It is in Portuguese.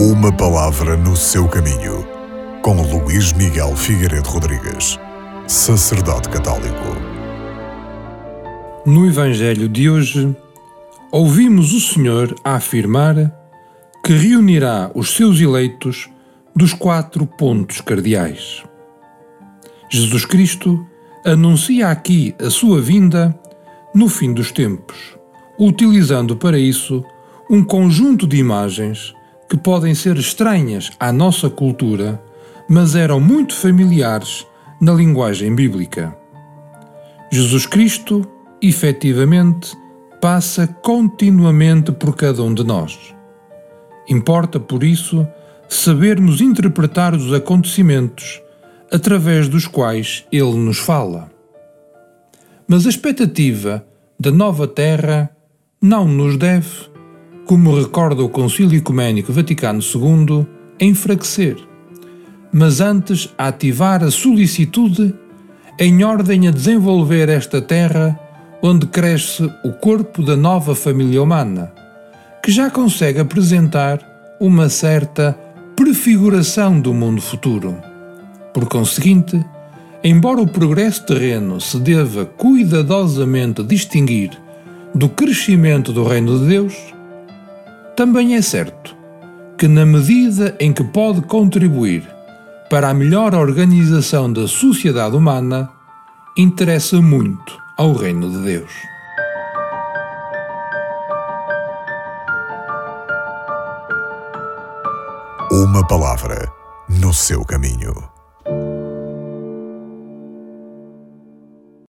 Uma palavra no seu caminho, com Luís Miguel Figueiredo Rodrigues, sacerdote católico. No Evangelho de hoje, ouvimos o Senhor a afirmar que reunirá os seus eleitos dos quatro pontos cardeais. Jesus Cristo anuncia aqui a sua vinda no fim dos tempos, utilizando para isso um conjunto de imagens que podem ser estranhas à nossa cultura, mas eram muito familiares na linguagem bíblica. Jesus Cristo, efetivamente, passa continuamente por cada um de nós. Importa, por isso, sabermos interpretar os acontecimentos através dos quais ele nos fala. Mas a expectativa da nova terra não nos deve, como recorda o Concílio Ecuménico Vaticano II, enfraquecer, mas antes ativar a solicitude em ordem a desenvolver esta terra onde cresce o corpo da nova família humana, que já consegue apresentar uma certa prefiguração do mundo futuro. Por conseguinte, embora o progresso terreno se deva cuidadosamente distinguir do crescimento do Reino de Deus, também é certo que, na medida em que pode contribuir para a melhor organização da sociedade humana, interessa muito ao Reino de Deus. Uma palavra no seu caminho.